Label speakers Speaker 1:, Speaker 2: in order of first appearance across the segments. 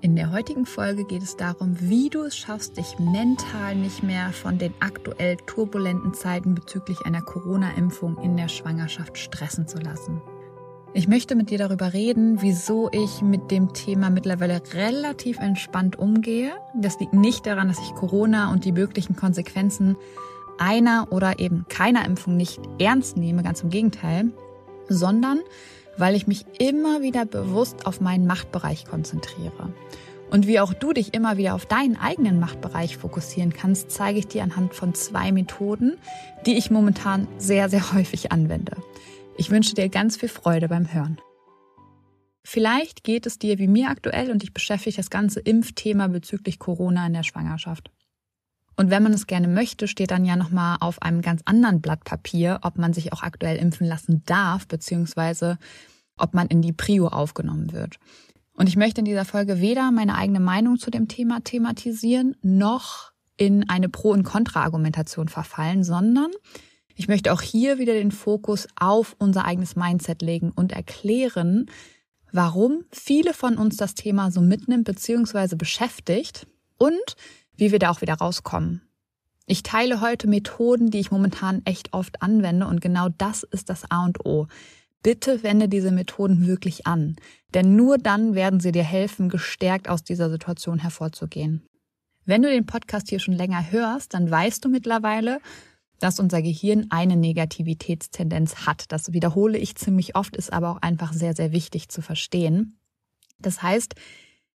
Speaker 1: In der heutigen Folge geht es darum, wie du es schaffst, dich mental nicht mehr von den aktuell turbulenten Zeiten bezüglich einer Corona-Impfung in der Schwangerschaft stressen zu lassen. Ich möchte mit dir darüber reden, wieso ich mit dem Thema mittlerweile relativ entspannt umgehe. Das liegt nicht daran, dass ich Corona und die möglichen Konsequenzen einer oder eben keiner Impfung nicht ernst nehme, ganz im Gegenteil, sondern weil ich mich immer wieder bewusst auf meinen Machtbereich konzentriere. Und wie auch du dich immer wieder auf deinen eigenen Machtbereich fokussieren kannst, zeige ich dir anhand von zwei Methoden, die ich momentan sehr, sehr häufig anwende. Ich wünsche dir ganz viel Freude beim Hören. Vielleicht geht es dir wie mir aktuell und ich beschäftige das ganze Impfthema bezüglich Corona in der Schwangerschaft. Und wenn man es gerne möchte, steht dann ja nochmal auf einem ganz anderen Blatt Papier, ob man sich auch aktuell impfen lassen darf, beziehungsweise ob man in die Prio aufgenommen wird. Und ich möchte in dieser Folge weder meine eigene Meinung zu dem Thema thematisieren, noch in eine Pro- und Kontra-Argumentation verfallen, sondern ich möchte auch hier wieder den Fokus auf unser eigenes Mindset legen und erklären, warum viele von uns das Thema so mitnimmt bzw. beschäftigt und wie wir da auch wieder rauskommen. Ich teile heute Methoden, die ich momentan echt oft anwende und genau das ist das A und O. Bitte wende diese Methoden wirklich an, denn nur dann werden sie dir helfen, gestärkt aus dieser Situation hervorzugehen. Wenn du den Podcast hier schon länger hörst, dann weißt du mittlerweile, dass unser Gehirn eine Negativitätstendenz hat. Das wiederhole ich ziemlich oft, ist aber auch einfach sehr, sehr wichtig zu verstehen. Das heißt,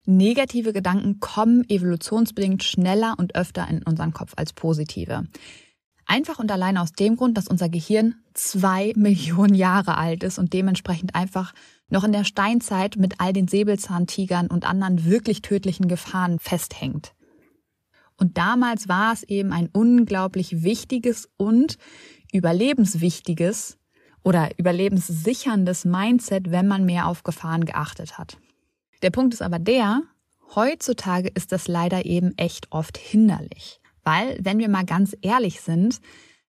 Speaker 1: Negative Gedanken kommen evolutionsbedingt schneller und öfter in unseren Kopf als positive. Einfach und allein aus dem Grund, dass unser Gehirn zwei Millionen Jahre alt ist und dementsprechend einfach noch in der Steinzeit mit all den Säbelzahntigern und anderen wirklich tödlichen Gefahren festhängt. Und damals war es eben ein unglaublich wichtiges und überlebenswichtiges oder überlebenssicherndes Mindset, wenn man mehr auf Gefahren geachtet hat. Der Punkt ist aber der, heutzutage ist das leider eben echt oft hinderlich. Weil, wenn wir mal ganz ehrlich sind,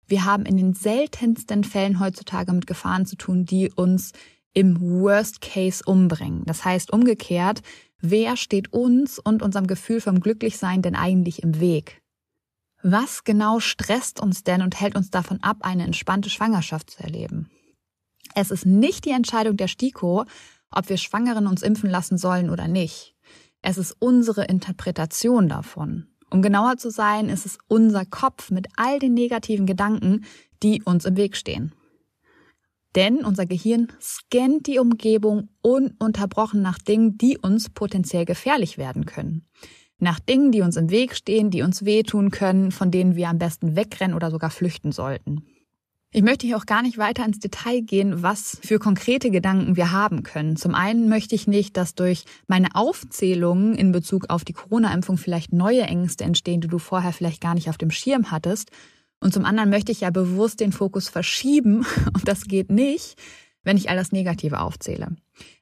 Speaker 1: wir haben in den seltensten Fällen heutzutage mit Gefahren zu tun, die uns im Worst Case umbringen. Das heißt umgekehrt, wer steht uns und unserem Gefühl vom Glücklichsein denn eigentlich im Weg? Was genau stresst uns denn und hält uns davon ab, eine entspannte Schwangerschaft zu erleben? Es ist nicht die Entscheidung der STIKO, ob wir Schwangeren uns impfen lassen sollen oder nicht. Es ist unsere Interpretation davon. Um genauer zu sein, ist es unser Kopf mit all den negativen Gedanken, die uns im Weg stehen. Denn unser Gehirn scannt die Umgebung ununterbrochen nach Dingen, die uns potenziell gefährlich werden können. Nach Dingen, die uns im Weg stehen, die uns wehtun können, von denen wir am besten wegrennen oder sogar flüchten sollten. Ich möchte hier auch gar nicht weiter ins Detail gehen, was für konkrete Gedanken wir haben können. Zum einen möchte ich nicht, dass durch meine Aufzählungen in Bezug auf die Corona-Impfung vielleicht neue Ängste entstehen, die du vorher vielleicht gar nicht auf dem Schirm hattest. Und zum anderen möchte ich ja bewusst den Fokus verschieben, und das geht nicht, wenn ich all das Negative aufzähle.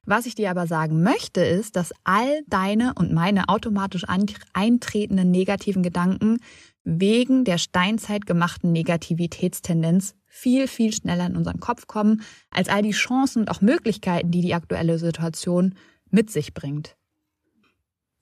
Speaker 1: Was ich dir aber sagen möchte, ist, dass all deine und meine automatisch eintretenden negativen Gedanken wegen der Steinzeit gemachten Negativitätstendenz viel, viel schneller in unseren Kopf kommen, als all die Chancen und auch Möglichkeiten, die die aktuelle Situation mit sich bringt.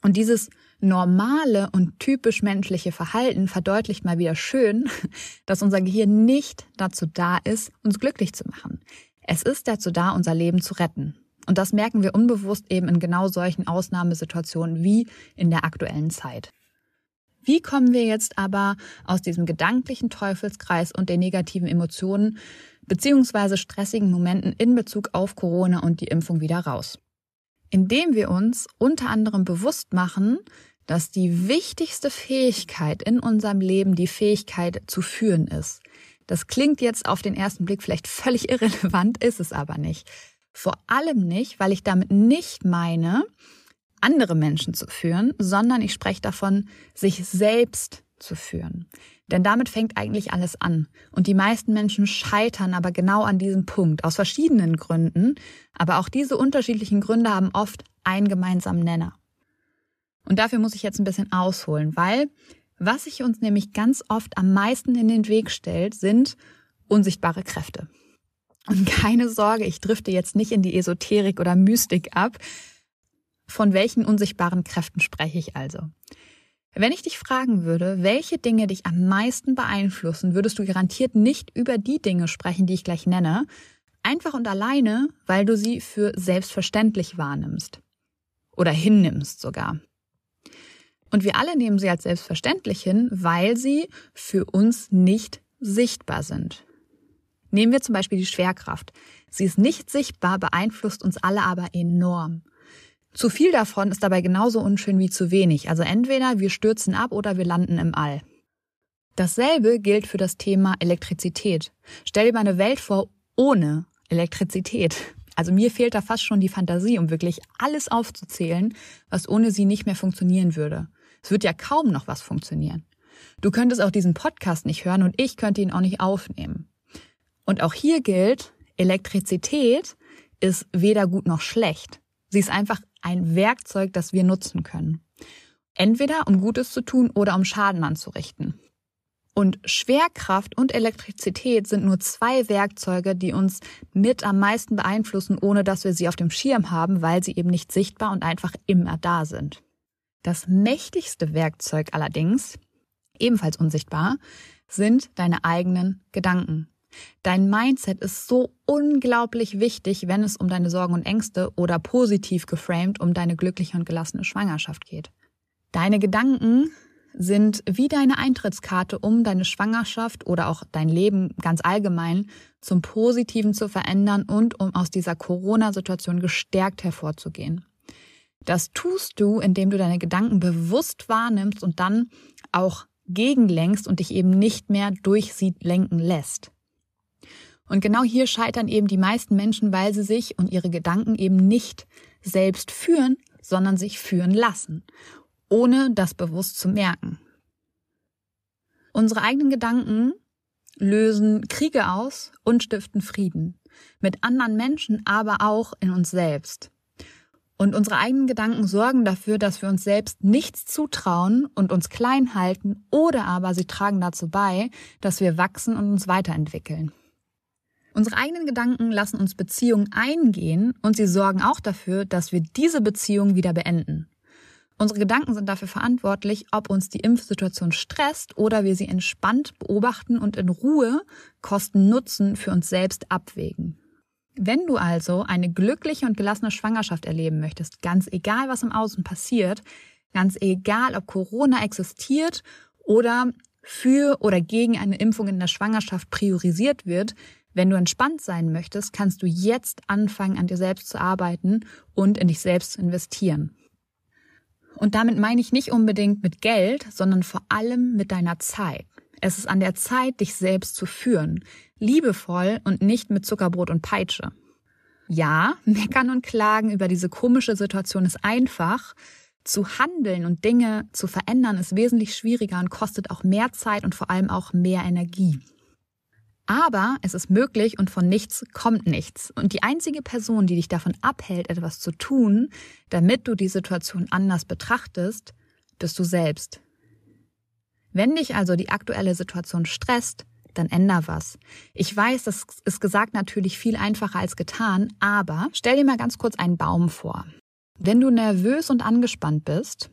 Speaker 1: Und dieses normale und typisch menschliche Verhalten verdeutlicht mal wieder schön, dass unser Gehirn nicht dazu da ist, uns glücklich zu machen. Es ist dazu da, unser Leben zu retten. Und das merken wir unbewusst eben in genau solchen Ausnahmesituationen wie in der aktuellen Zeit. Wie kommen wir jetzt aber aus diesem gedanklichen Teufelskreis und den negativen Emotionen beziehungsweise stressigen Momenten in Bezug auf Corona und die Impfung wieder raus? Indem wir uns unter anderem bewusst machen, dass die wichtigste Fähigkeit in unserem Leben die Fähigkeit zu führen ist. Das klingt jetzt auf den ersten Blick vielleicht völlig irrelevant, ist es aber nicht. Vor allem nicht, weil ich damit nicht meine, andere Menschen zu führen, sondern ich spreche davon, sich selbst zu führen. Denn damit fängt eigentlich alles an. Und die meisten Menschen scheitern aber genau an diesem Punkt, aus verschiedenen Gründen. Aber auch diese unterschiedlichen Gründe haben oft einen gemeinsamen Nenner. Und dafür muss ich jetzt ein bisschen ausholen, weil was sich uns nämlich ganz oft am meisten in den Weg stellt, sind unsichtbare Kräfte. Und keine Sorge, ich drifte jetzt nicht in die Esoterik oder Mystik ab, von welchen unsichtbaren Kräften spreche ich also? Wenn ich dich fragen würde, welche Dinge dich am meisten beeinflussen, würdest du garantiert nicht über die Dinge sprechen, die ich gleich nenne, einfach und alleine, weil du sie für selbstverständlich wahrnimmst. Oder hinnimmst sogar. Und wir alle nehmen sie als selbstverständlich hin, weil sie für uns nicht sichtbar sind. Nehmen wir zum Beispiel die Schwerkraft. Sie ist nicht sichtbar, beeinflusst uns alle aber enorm. Zu viel davon ist dabei genauso unschön wie zu wenig. Also entweder wir stürzen ab oder wir landen im All. Dasselbe gilt für das Thema Elektrizität. Stell dir mal eine Welt vor ohne Elektrizität. Also mir fehlt da fast schon die Fantasie, um wirklich alles aufzuzählen, was ohne sie nicht mehr funktionieren würde. Es wird ja kaum noch was funktionieren. Du könntest auch diesen Podcast nicht hören und ich könnte ihn auch nicht aufnehmen. Und auch hier gilt, Elektrizität ist weder gut noch schlecht. Sie ist einfach ein Werkzeug, das wir nutzen können. Entweder um Gutes zu tun oder um Schaden anzurichten. Und Schwerkraft und Elektrizität sind nur zwei Werkzeuge, die uns mit am meisten beeinflussen, ohne dass wir sie auf dem Schirm haben, weil sie eben nicht sichtbar und einfach immer da sind. Das mächtigste Werkzeug allerdings, ebenfalls unsichtbar, sind deine eigenen Gedanken. Dein Mindset ist so unglaublich wichtig, wenn es um deine Sorgen und Ängste oder positiv geframed um deine glückliche und gelassene Schwangerschaft geht. Deine Gedanken sind wie deine Eintrittskarte, um deine Schwangerschaft oder auch dein Leben ganz allgemein zum Positiven zu verändern und um aus dieser Corona-Situation gestärkt hervorzugehen. Das tust du, indem du deine Gedanken bewusst wahrnimmst und dann auch gegenlenkst und dich eben nicht mehr durch sie lenken lässt. Und genau hier scheitern eben die meisten Menschen, weil sie sich und ihre Gedanken eben nicht selbst führen, sondern sich führen lassen, ohne das bewusst zu merken. Unsere eigenen Gedanken lösen Kriege aus und stiften Frieden. Mit anderen Menschen, aber auch in uns selbst. Und unsere eigenen Gedanken sorgen dafür, dass wir uns selbst nichts zutrauen und uns klein halten, oder aber sie tragen dazu bei, dass wir wachsen und uns weiterentwickeln. Unsere eigenen Gedanken lassen uns Beziehungen eingehen und sie sorgen auch dafür, dass wir diese Beziehung wieder beenden. Unsere Gedanken sind dafür verantwortlich, ob uns die Impfsituation stresst oder wir sie entspannt beobachten und in Ruhe Kosten Nutzen für uns selbst abwägen. Wenn du also eine glückliche und gelassene Schwangerschaft erleben möchtest, ganz egal was im Außen passiert, ganz egal ob Corona existiert oder für oder gegen eine Impfung in der Schwangerschaft priorisiert wird, wenn du entspannt sein möchtest, kannst du jetzt anfangen, an dir selbst zu arbeiten und in dich selbst zu investieren. Und damit meine ich nicht unbedingt mit Geld, sondern vor allem mit deiner Zeit. Es ist an der Zeit, dich selbst zu führen, liebevoll und nicht mit Zuckerbrot und Peitsche. Ja, meckern und klagen über diese komische Situation ist einfach. Zu handeln und Dinge zu verändern ist wesentlich schwieriger und kostet auch mehr Zeit und vor allem auch mehr Energie. Aber es ist möglich und von nichts kommt nichts. Und die einzige Person, die dich davon abhält, etwas zu tun, damit du die Situation anders betrachtest, bist du selbst. Wenn dich also die aktuelle Situation stresst, dann änder was. Ich weiß, das ist gesagt natürlich viel einfacher als getan, aber stell dir mal ganz kurz einen Baum vor. Wenn du nervös und angespannt bist,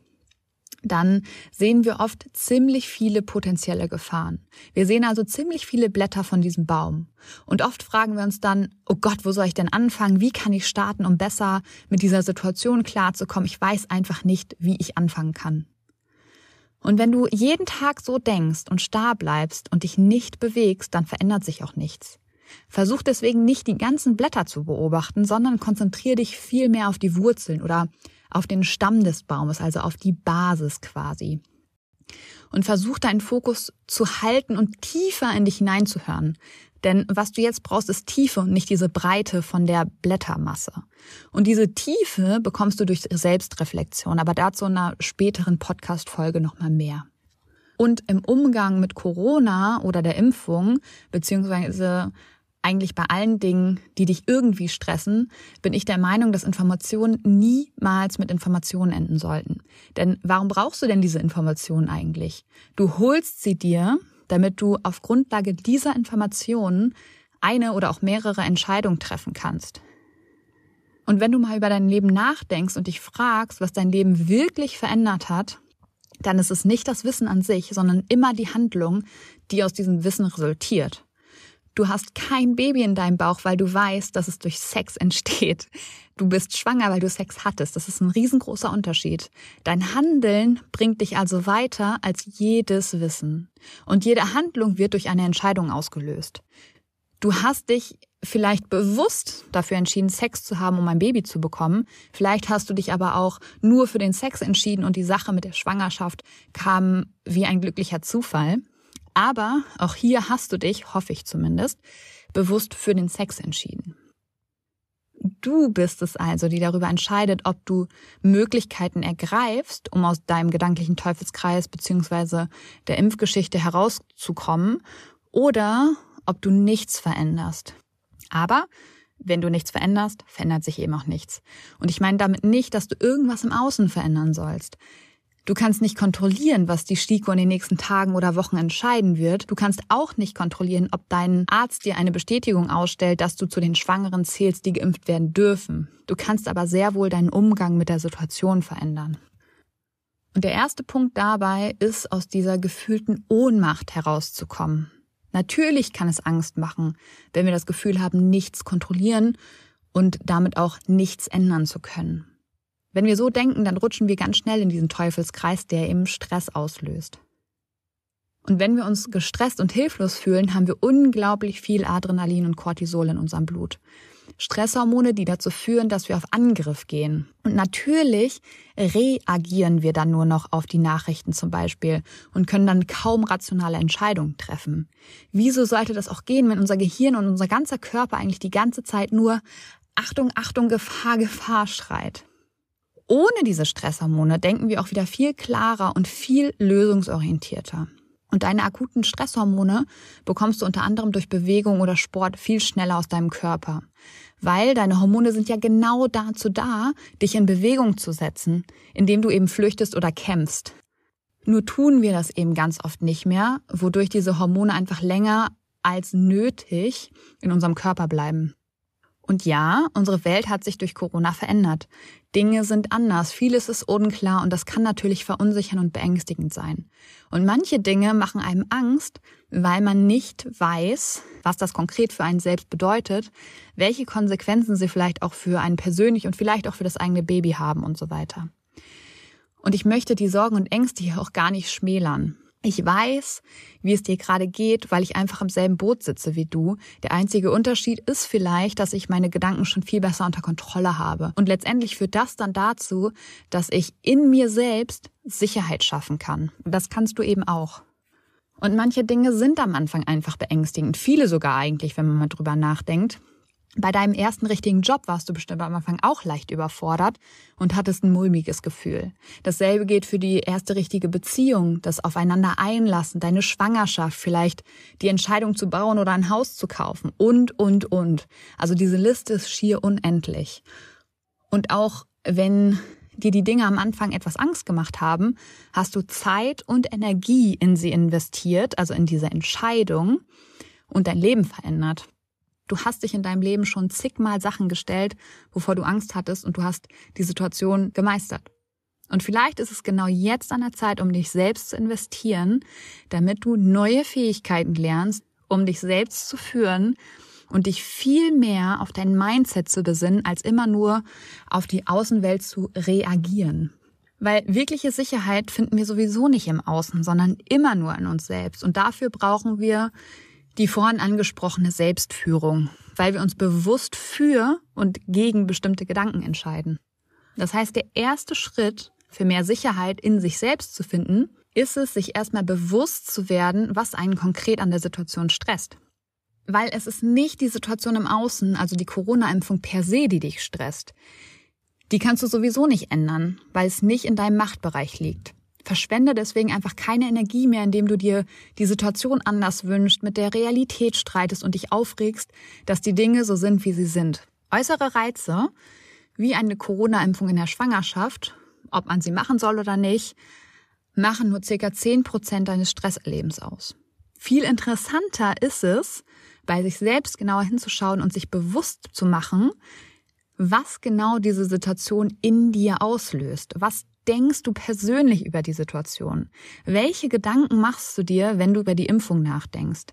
Speaker 1: dann sehen wir oft ziemlich viele potenzielle Gefahren. Wir sehen also ziemlich viele Blätter von diesem Baum. Und oft fragen wir uns dann, oh Gott, wo soll ich denn anfangen? Wie kann ich starten, um besser mit dieser Situation klarzukommen? Ich weiß einfach nicht, wie ich anfangen kann. Und wenn du jeden Tag so denkst und starr bleibst und dich nicht bewegst, dann verändert sich auch nichts. Versuch deswegen nicht die ganzen Blätter zu beobachten, sondern konzentriere dich viel mehr auf die Wurzeln oder auf den Stamm des Baumes, also auf die Basis quasi. Und versuch deinen Fokus zu halten und tiefer in dich hineinzuhören. Denn was du jetzt brauchst, ist Tiefe und nicht diese Breite von der Blättermasse. Und diese Tiefe bekommst du durch Selbstreflexion, aber dazu in einer späteren Podcast-Folge nochmal mehr. Und im Umgang mit Corona oder der Impfung, beziehungsweise eigentlich bei allen Dingen, die dich irgendwie stressen, bin ich der Meinung, dass Informationen niemals mit Informationen enden sollten. Denn warum brauchst du denn diese Informationen eigentlich? Du holst sie dir, damit du auf Grundlage dieser Informationen eine oder auch mehrere Entscheidungen treffen kannst. Und wenn du mal über dein Leben nachdenkst und dich fragst, was dein Leben wirklich verändert hat, dann ist es nicht das Wissen an sich, sondern immer die Handlung, die aus diesem Wissen resultiert. Du hast kein Baby in deinem Bauch, weil du weißt, dass es durch Sex entsteht. Du bist schwanger, weil du Sex hattest. Das ist ein riesengroßer Unterschied. Dein Handeln bringt dich also weiter als jedes Wissen. Und jede Handlung wird durch eine Entscheidung ausgelöst. Du hast dich vielleicht bewusst dafür entschieden, Sex zu haben, um ein Baby zu bekommen. Vielleicht hast du dich aber auch nur für den Sex entschieden und die Sache mit der Schwangerschaft kam wie ein glücklicher Zufall. Aber auch hier hast du dich, hoffe ich zumindest, bewusst für den Sex entschieden. Du bist es also, die darüber entscheidet, ob du Möglichkeiten ergreifst, um aus deinem gedanklichen Teufelskreis beziehungsweise der Impfgeschichte herauszukommen, oder ob du nichts veränderst. Aber wenn du nichts veränderst, verändert sich eben auch nichts. Und ich meine damit nicht, dass du irgendwas im Außen verändern sollst. Du kannst nicht kontrollieren, was die STIKO in den nächsten Tagen oder Wochen entscheiden wird. Du kannst auch nicht kontrollieren, ob dein Arzt dir eine Bestätigung ausstellt, dass du zu den Schwangeren zählst, die geimpft werden dürfen. Du kannst aber sehr wohl deinen Umgang mit der Situation verändern. Und der erste Punkt dabei ist, aus dieser gefühlten Ohnmacht herauszukommen. Natürlich kann es Angst machen, wenn wir das Gefühl haben, nichts kontrollieren und damit auch nichts ändern zu können. Wenn wir so denken, dann rutschen wir ganz schnell in diesen Teufelskreis, der eben Stress auslöst. Und wenn wir uns gestresst und hilflos fühlen, haben wir unglaublich viel Adrenalin und Cortisol in unserem Blut. Stresshormone, die dazu führen, dass wir auf Angriff gehen. Und natürlich reagieren wir dann nur noch auf die Nachrichten zum Beispiel und können dann kaum rationale Entscheidungen treffen. Wieso sollte das auch gehen, wenn unser Gehirn und unser ganzer Körper eigentlich die ganze Zeit nur Achtung, Achtung, Gefahr, Gefahr schreit? Ohne diese Stresshormone denken wir auch wieder viel klarer und viel lösungsorientierter. Und deine akuten Stresshormone bekommst du unter anderem durch Bewegung oder Sport viel schneller aus deinem Körper. Weil deine Hormone sind ja genau dazu da, dich in Bewegung zu setzen, indem du eben flüchtest oder kämpfst. Nur tun wir das eben ganz oft nicht mehr, wodurch diese Hormone einfach länger als nötig in unserem Körper bleiben. Und ja, unsere Welt hat sich durch Corona verändert. Dinge sind anders, vieles ist unklar und das kann natürlich verunsichern und beängstigend sein. Und manche Dinge machen einem Angst, weil man nicht weiß, was das konkret für einen selbst bedeutet, welche Konsequenzen sie vielleicht auch für einen persönlich und vielleicht auch für das eigene Baby haben und so weiter. Und ich möchte die Sorgen und Ängste hier auch gar nicht schmälern. Ich weiß, wie es dir gerade geht, weil ich einfach im selben Boot sitze wie du. Der einzige Unterschied ist vielleicht, dass ich meine Gedanken schon viel besser unter Kontrolle habe. Und letztendlich führt das dann dazu, dass ich in mir selbst Sicherheit schaffen kann. Das kannst du eben auch. Und manche Dinge sind am Anfang einfach beängstigend. Viele sogar eigentlich, wenn man mal drüber nachdenkt. Bei deinem ersten richtigen Job warst du bestimmt am Anfang auch leicht überfordert und hattest ein mulmiges Gefühl. Dasselbe geht für die erste richtige Beziehung, das Aufeinander einlassen, deine Schwangerschaft, vielleicht die Entscheidung zu bauen oder ein Haus zu kaufen und, und, und. Also diese Liste ist schier unendlich. Und auch wenn dir die Dinge am Anfang etwas Angst gemacht haben, hast du Zeit und Energie in sie investiert, also in diese Entscheidung und dein Leben verändert. Du hast dich in deinem Leben schon zigmal Sachen gestellt, wovor du Angst hattest und du hast die Situation gemeistert. Und vielleicht ist es genau jetzt an der Zeit, um dich selbst zu investieren, damit du neue Fähigkeiten lernst, um dich selbst zu führen und dich viel mehr auf dein Mindset zu besinnen, als immer nur auf die Außenwelt zu reagieren. Weil wirkliche Sicherheit finden wir sowieso nicht im Außen, sondern immer nur in uns selbst. Und dafür brauchen wir die vorhin angesprochene Selbstführung, weil wir uns bewusst für und gegen bestimmte Gedanken entscheiden. Das heißt, der erste Schritt für mehr Sicherheit in sich selbst zu finden, ist es, sich erstmal bewusst zu werden, was einen konkret an der Situation stresst. Weil es ist nicht die Situation im Außen, also die Corona-Impfung per se, die dich stresst. Die kannst du sowieso nicht ändern, weil es nicht in deinem Machtbereich liegt. Verschwende deswegen einfach keine Energie mehr, indem du dir die Situation anders wünschst, mit der Realität streitest und dich aufregst, dass die Dinge so sind, wie sie sind. Äußere Reize, wie eine Corona-Impfung in der Schwangerschaft, ob man sie machen soll oder nicht, machen nur circa 10 Prozent deines Stresserlebens aus. Viel interessanter ist es, bei sich selbst genauer hinzuschauen und sich bewusst zu machen, was genau diese Situation in dir auslöst. Was denkst du persönlich über die Situation? Welche Gedanken machst du dir, wenn du über die Impfung nachdenkst?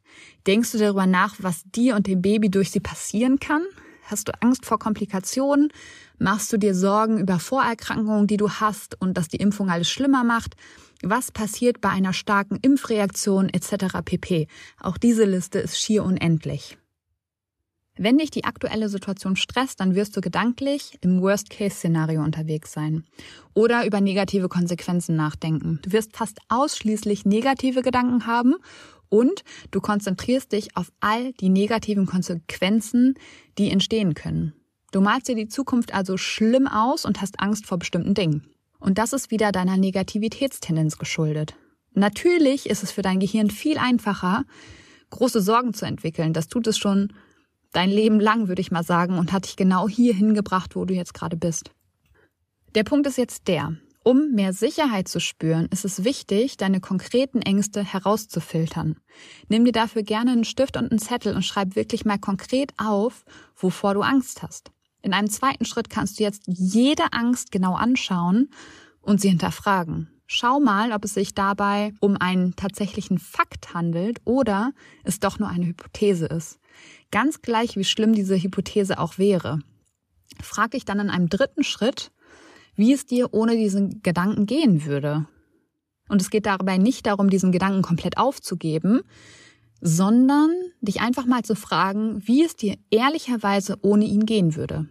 Speaker 1: Denkst du darüber nach, was dir und dem Baby durch sie passieren kann? Hast du Angst vor Komplikationen? Machst du dir Sorgen über Vorerkrankungen, die du hast und dass die Impfung alles schlimmer macht? Was passiert bei einer starken Impfreaktion etc. pp. Auch diese Liste ist schier unendlich. Wenn dich die aktuelle Situation stresst, dann wirst du gedanklich im Worst-Case-Szenario unterwegs sein oder über negative Konsequenzen nachdenken. Du wirst fast ausschließlich negative Gedanken haben und du konzentrierst dich auf all die negativen Konsequenzen, die entstehen können. Du malst dir die Zukunft also schlimm aus und hast Angst vor bestimmten Dingen. Und das ist wieder deiner Negativitätstendenz geschuldet. Natürlich ist es für dein Gehirn viel einfacher, große Sorgen zu entwickeln. Das tut es schon dein Leben lang, würde ich mal sagen, und hat dich genau hier hingebracht, wo du jetzt gerade bist. Der Punkt ist jetzt der. Um mehr Sicherheit zu spüren, ist es wichtig, deine konkreten Ängste herauszufiltern. Nimm dir dafür gerne einen Stift und einen Zettel und schreib wirklich mal konkret auf, wovor du Angst hast. In einem zweiten Schritt kannst du jetzt jede Angst genau anschauen und sie hinterfragen. Schau mal, ob es sich dabei um einen tatsächlichen Fakt handelt oder es doch nur eine Hypothese ist. Ganz gleich, wie schlimm diese Hypothese auch wäre. Frag dich dann in einem dritten Schritt, wie es dir ohne diesen Gedanken gehen würde. Und es geht dabei nicht darum, diesen Gedanken komplett aufzugeben, sondern dich einfach mal zu fragen, wie es dir ehrlicherweise ohne ihn gehen würde.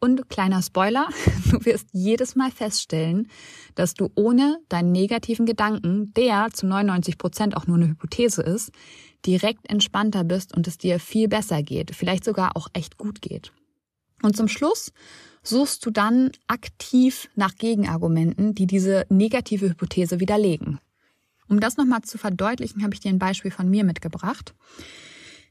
Speaker 1: Und kleiner Spoiler, du wirst jedes Mal feststellen, dass du ohne deinen negativen Gedanken, der zu 99 Prozent auch nur eine Hypothese ist, direkt entspannter bist und es dir viel besser geht, vielleicht sogar auch echt gut geht. Und zum Schluss suchst du dann aktiv nach Gegenargumenten, die diese negative Hypothese widerlegen. Um das nochmal zu verdeutlichen, habe ich dir ein Beispiel von mir mitgebracht.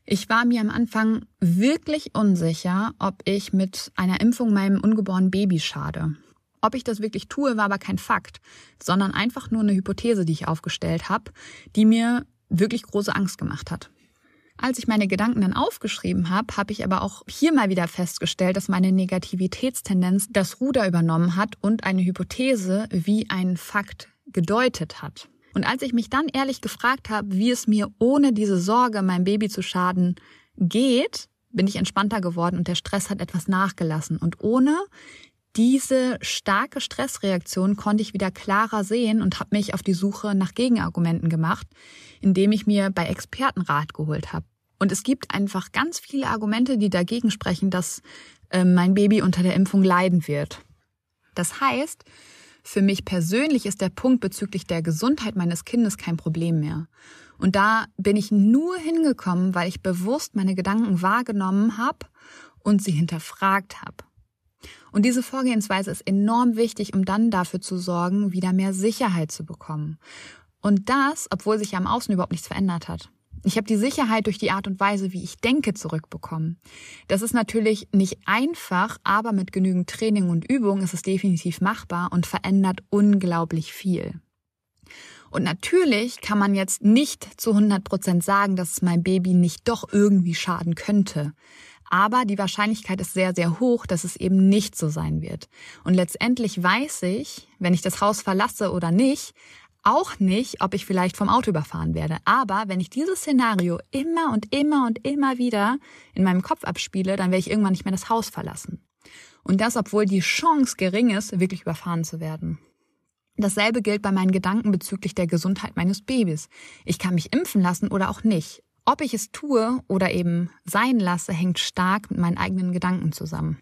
Speaker 1: Ich war mir am Anfang wirklich unsicher, ob ich mit einer Impfung meinem ungeborenen Baby schade. Ob ich das wirklich tue, war aber kein Fakt, sondern einfach nur eine Hypothese, die ich aufgestellt habe, die mir wirklich große Angst gemacht hat. Als ich meine Gedanken dann aufgeschrieben habe, habe ich aber auch hier mal wieder festgestellt, dass meine Negativitätstendenz das Ruder übernommen hat und eine Hypothese wie einen Fakt gedeutet hat. Und als ich mich dann ehrlich gefragt habe, wie es mir ohne diese Sorge, meinem Baby zu schaden, geht, bin ich entspannter geworden und der Stress hat etwas nachgelassen. Und ohne diese starke Stressreaktion konnte ich wieder klarer sehen und habe mich auf die Suche nach Gegenargumenten gemacht, indem ich mir bei Experten Rat geholt habe. Und es gibt einfach ganz viele Argumente, die dagegen sprechen, dass äh, mein Baby unter der Impfung leiden wird. Das heißt, für mich persönlich ist der Punkt bezüglich der Gesundheit meines Kindes kein Problem mehr. Und da bin ich nur hingekommen, weil ich bewusst meine Gedanken wahrgenommen habe und sie hinterfragt habe. Und diese Vorgehensweise ist enorm wichtig, um dann dafür zu sorgen, wieder mehr Sicherheit zu bekommen. Und das, obwohl sich am Außen überhaupt nichts verändert hat. Ich habe die Sicherheit durch die Art und Weise, wie ich denke, zurückbekommen. Das ist natürlich nicht einfach, aber mit genügend Training und Übung ist es definitiv machbar und verändert unglaublich viel. Und natürlich kann man jetzt nicht zu 100 Prozent sagen, dass es meinem Baby nicht doch irgendwie schaden könnte. Aber die Wahrscheinlichkeit ist sehr, sehr hoch, dass es eben nicht so sein wird. Und letztendlich weiß ich, wenn ich das Haus verlasse oder nicht, auch nicht, ob ich vielleicht vom Auto überfahren werde. Aber wenn ich dieses Szenario immer und immer und immer wieder in meinem Kopf abspiele, dann werde ich irgendwann nicht mehr das Haus verlassen. Und das, obwohl die Chance gering ist, wirklich überfahren zu werden. Dasselbe gilt bei meinen Gedanken bezüglich der Gesundheit meines Babys. Ich kann mich impfen lassen oder auch nicht. Ob ich es tue oder eben sein lasse, hängt stark mit meinen eigenen Gedanken zusammen.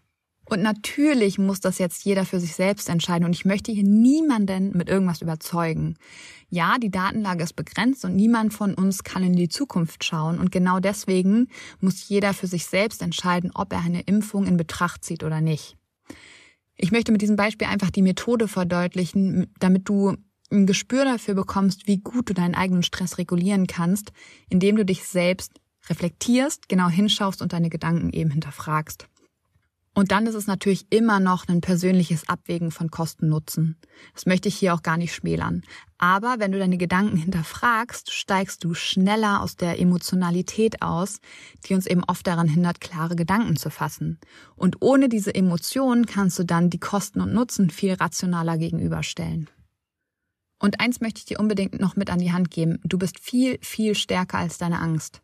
Speaker 1: Und natürlich muss das jetzt jeder für sich selbst entscheiden und ich möchte hier niemanden mit irgendwas überzeugen. Ja, die Datenlage ist begrenzt und niemand von uns kann in die Zukunft schauen und genau deswegen muss jeder für sich selbst entscheiden, ob er eine Impfung in Betracht zieht oder nicht. Ich möchte mit diesem Beispiel einfach die Methode verdeutlichen, damit du ein Gespür dafür bekommst, wie gut du deinen eigenen Stress regulieren kannst, indem du dich selbst reflektierst, genau hinschaust und deine Gedanken eben hinterfragst. Und dann ist es natürlich immer noch ein persönliches Abwägen von Kosten-Nutzen. Das möchte ich hier auch gar nicht schmälern. Aber wenn du deine Gedanken hinterfragst, steigst du schneller aus der Emotionalität aus, die uns eben oft daran hindert, klare Gedanken zu fassen. Und ohne diese Emotionen kannst du dann die Kosten und Nutzen viel rationaler gegenüberstellen. Und eins möchte ich dir unbedingt noch mit an die Hand geben. Du bist viel, viel stärker als deine Angst.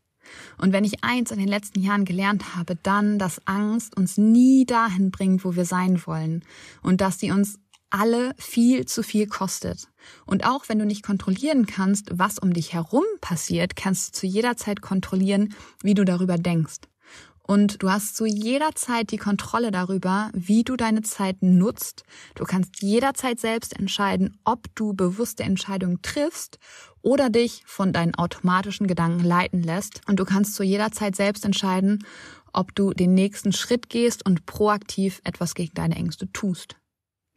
Speaker 1: Und wenn ich eins in den letzten Jahren gelernt habe, dann, dass Angst uns nie dahin bringt, wo wir sein wollen. Und dass sie uns alle viel zu viel kostet. Und auch wenn du nicht kontrollieren kannst, was um dich herum passiert, kannst du zu jeder Zeit kontrollieren, wie du darüber denkst. Und du hast zu jeder Zeit die Kontrolle darüber, wie du deine Zeit nutzt. Du kannst jederzeit selbst entscheiden, ob du bewusste Entscheidungen triffst oder dich von deinen automatischen Gedanken leiten lässt. Und du kannst zu jeder Zeit selbst entscheiden, ob du den nächsten Schritt gehst und proaktiv etwas gegen deine Ängste tust.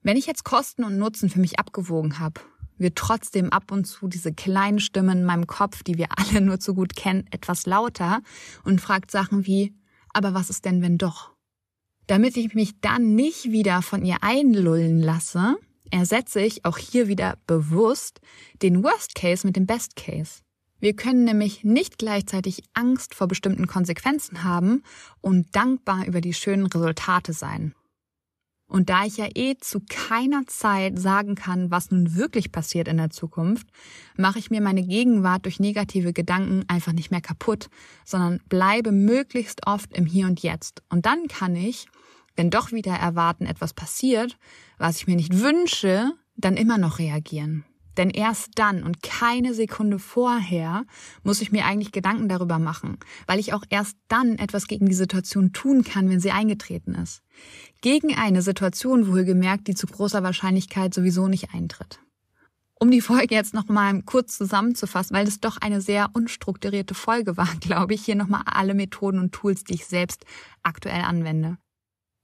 Speaker 1: Wenn ich jetzt Kosten und Nutzen für mich abgewogen habe, wird trotzdem ab und zu diese kleinen Stimmen in meinem Kopf, die wir alle nur zu gut kennen, etwas lauter und fragt Sachen wie, aber was ist denn, wenn doch? Damit ich mich dann nicht wieder von ihr einlullen lasse, ersetze ich auch hier wieder bewusst den Worst Case mit dem Best Case. Wir können nämlich nicht gleichzeitig Angst vor bestimmten Konsequenzen haben und dankbar über die schönen Resultate sein. Und da ich ja eh zu keiner Zeit sagen kann, was nun wirklich passiert in der Zukunft, mache ich mir meine Gegenwart durch negative Gedanken einfach nicht mehr kaputt, sondern bleibe möglichst oft im Hier und Jetzt. Und dann kann ich, wenn doch wieder erwarten, etwas passiert, was ich mir nicht wünsche, dann immer noch reagieren. Denn erst dann und keine Sekunde vorher muss ich mir eigentlich Gedanken darüber machen, weil ich auch erst dann etwas gegen die Situation tun kann, wenn sie eingetreten ist. Gegen eine Situation wohlgemerkt, die zu großer Wahrscheinlichkeit sowieso nicht eintritt. Um die Folge jetzt nochmal kurz zusammenzufassen, weil es doch eine sehr unstrukturierte Folge war, glaube ich, hier nochmal alle Methoden und Tools, die ich selbst aktuell anwende.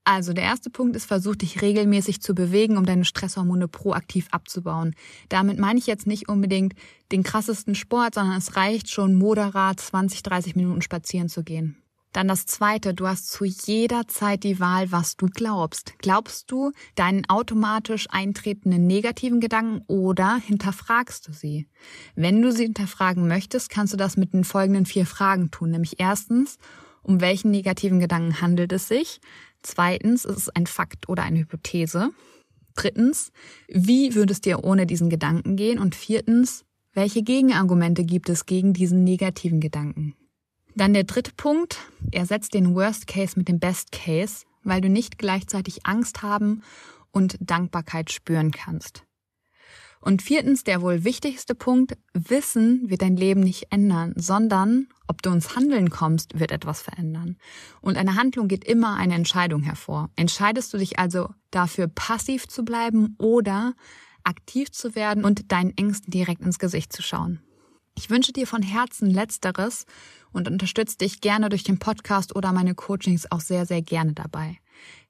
Speaker 1: Also der erste Punkt ist, versuch dich regelmäßig zu bewegen, um deine Stresshormone proaktiv abzubauen. Damit meine ich jetzt nicht unbedingt den krassesten Sport, sondern es reicht schon moderat 20, 30 Minuten spazieren zu gehen. Dann das zweite, du hast zu jeder Zeit die Wahl, was du glaubst. Glaubst du deinen automatisch eintretenden negativen Gedanken oder hinterfragst du sie? Wenn du sie hinterfragen möchtest, kannst du das mit den folgenden vier Fragen tun. Nämlich erstens, um welchen negativen Gedanken handelt es sich? Zweitens, ist es ein Fakt oder eine Hypothese? Drittens, wie würde es dir ohne diesen Gedanken gehen? Und viertens, welche Gegenargumente gibt es gegen diesen negativen Gedanken? Dann der dritte Punkt, ersetzt den Worst Case mit dem Best Case, weil du nicht gleichzeitig Angst haben und Dankbarkeit spüren kannst. Und viertens, der wohl wichtigste Punkt, Wissen wird dein Leben nicht ändern, sondern ob du ins Handeln kommst, wird etwas verändern. Und eine Handlung geht immer eine Entscheidung hervor. Entscheidest du dich also dafür, passiv zu bleiben oder aktiv zu werden und deinen Ängsten direkt ins Gesicht zu schauen. Ich wünsche dir von Herzen Letzteres und unterstütze dich gerne durch den Podcast oder meine Coachings auch sehr, sehr gerne dabei.